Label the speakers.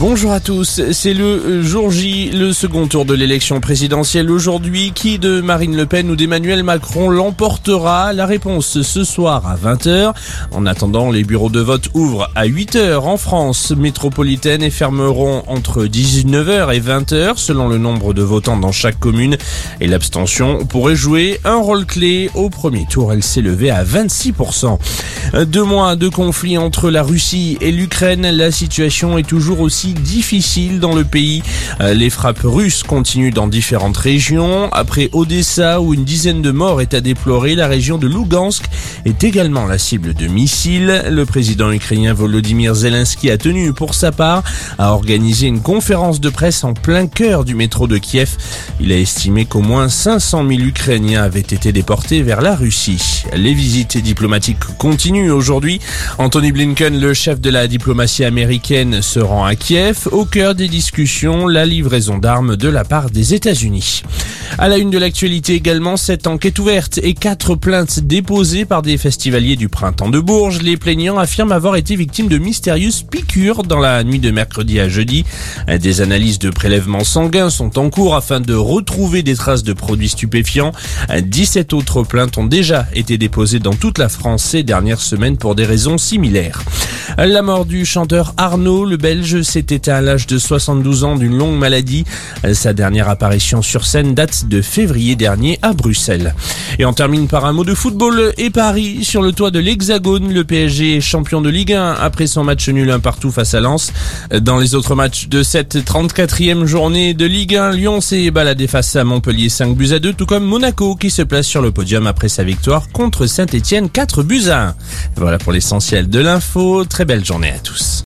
Speaker 1: Bonjour à tous, c'est le jour J, le second tour de l'élection présidentielle aujourd'hui. Qui de Marine Le Pen ou d'Emmanuel Macron l'emportera? La réponse ce soir à 20h. En attendant, les bureaux de vote ouvrent à 8h en France métropolitaine et fermeront entre 19h et 20h selon le nombre de votants dans chaque commune. Et l'abstention pourrait jouer un rôle clé. Au premier tour, elle s'est levée à 26%. Deux mois de conflit entre la Russie et l'Ukraine, la situation est toujours aussi difficile dans le pays. Euh, les frappes russes continuent dans différentes régions. Après Odessa, où une dizaine de morts est à déplorer, la région de Lugansk est également la cible de missiles. Le président ukrainien Volodymyr Zelensky a tenu pour sa part à organiser une conférence de presse en plein cœur du métro de Kiev. Il a estimé qu'au moins 500 000 Ukrainiens avaient été déportés vers la Russie. Les visites diplomatiques continuent aujourd'hui. Anthony Blinken, le chef de la diplomatie américaine, se rend à Kiev. Au cœur des discussions, la livraison d'armes de la part des États-Unis. À la une de l'actualité également, cette enquête ouverte et quatre plaintes déposées par des festivaliers du printemps de Bourges. Les plaignants affirment avoir été victimes de mystérieuses piqûres dans la nuit de mercredi à jeudi. Des analyses de prélèvements sanguins sont en cours afin de retrouver des traces de produits stupéfiants. 17 autres plaintes ont déjà été déposées dans toute la France ces dernières semaines pour des raisons similaires. La mort du chanteur Arnaud, le Belge, s'est éteint à l'âge de 72 ans d'une maladie. Sa dernière apparition sur scène date de février dernier à Bruxelles. Et on termine par un mot de football et Paris sur le toit de l'Hexagone. Le PSG est champion de Ligue 1 après son match nul un partout face à Lens. Dans les autres matchs de cette 34e journée de Ligue 1, Lyon s'est baladé face à Montpellier 5 buts à 2, tout comme Monaco qui se place sur le podium après sa victoire contre Saint-Etienne 4 buts à 1. Voilà pour l'essentiel de l'info. Très belle journée à tous.